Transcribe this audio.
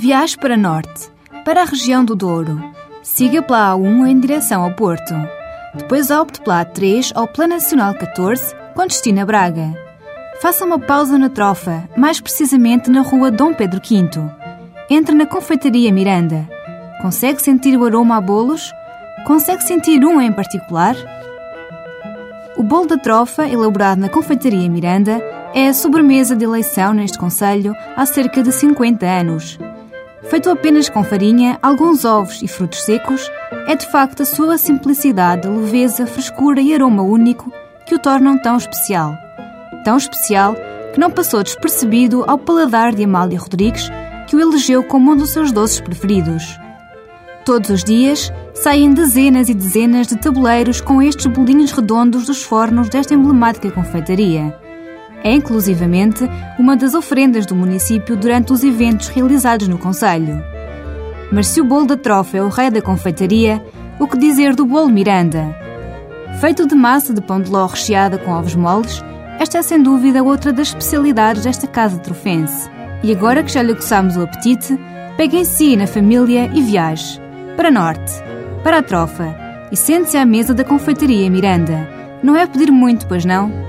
Viaje para norte, para a região do Douro. Siga pela A1 em direção ao Porto. Depois opte pela A3 ao Plano Nacional 14, com destino a Braga. Faça uma pausa na trofa, mais precisamente na rua Dom Pedro V. Entre na Confeitaria Miranda. Consegue sentir o aroma a bolos? Consegue sentir um em particular? O bolo da trofa, elaborado na Confeitaria Miranda, é a sobremesa de eleição neste Conselho há cerca de 50 anos. Feito apenas com farinha, alguns ovos e frutos secos, é de facto a sua simplicidade, leveza, frescura e aroma único que o tornam tão especial. Tão especial que não passou despercebido ao paladar de Amália Rodrigues, que o elegeu como um dos seus doces preferidos. Todos os dias saem dezenas e dezenas de tabuleiros com estes bolinhos redondos dos fornos desta emblemática confeitaria. É inclusivamente uma das oferendas do município durante os eventos realizados no Conselho. Mas se o bolo da trofa é o rei da confeitaria, o que dizer do bolo Miranda? Feito de massa de pão de ló recheada com ovos moles, esta é sem dúvida outra das especialidades desta casa trofense. E agora que já lhe aguçamos o apetite, pegue em si na família e viaje. Para Norte, para a trofa, e sente-se à mesa da confeitaria Miranda. Não é pedir muito, pois não?